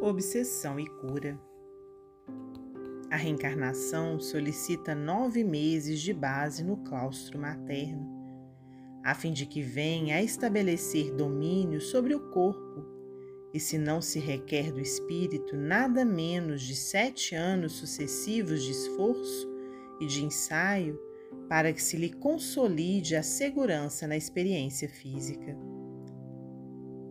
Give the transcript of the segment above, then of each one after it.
obsessão e cura. A reencarnação solicita nove meses de base no claustro materno, a fim de que venha a estabelecer domínio sobre o corpo, e se não se requer do espírito nada menos de sete anos sucessivos de esforço e de ensaio para que se lhe consolide a segurança na experiência física.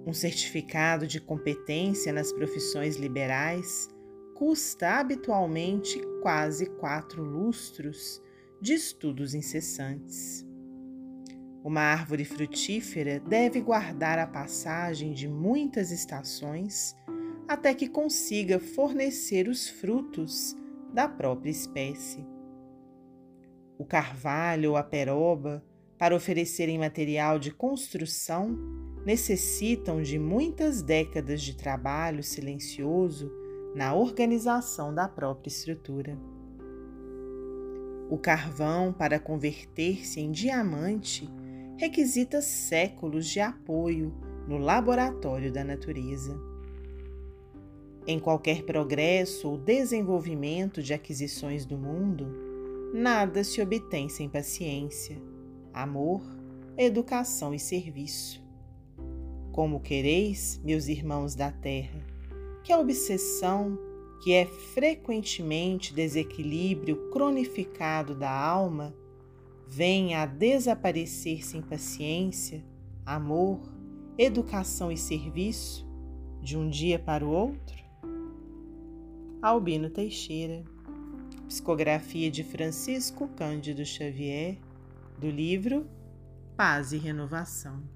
Um certificado de competência nas profissões liberais custa habitualmente quase quatro lustros de estudos incessantes. Uma árvore frutífera deve guardar a passagem de muitas estações até que consiga fornecer os frutos da própria espécie. O carvalho ou a peroba, para oferecerem material de construção, necessitam de muitas décadas de trabalho silencioso na organização da própria estrutura. O carvão, para converter-se em diamante, requisita séculos de apoio no laboratório da natureza. Em qualquer progresso ou desenvolvimento de aquisições do mundo, nada se obtém sem paciência, amor, educação e serviço. Como quereis, meus irmãos da terra, que a obsessão, que é frequentemente desequilíbrio cronificado da alma, venha a desaparecer sem paciência, amor, educação e serviço de um dia para o outro? Albino Teixeira, psicografia de Francisco Cândido Xavier, do livro Paz e Renovação.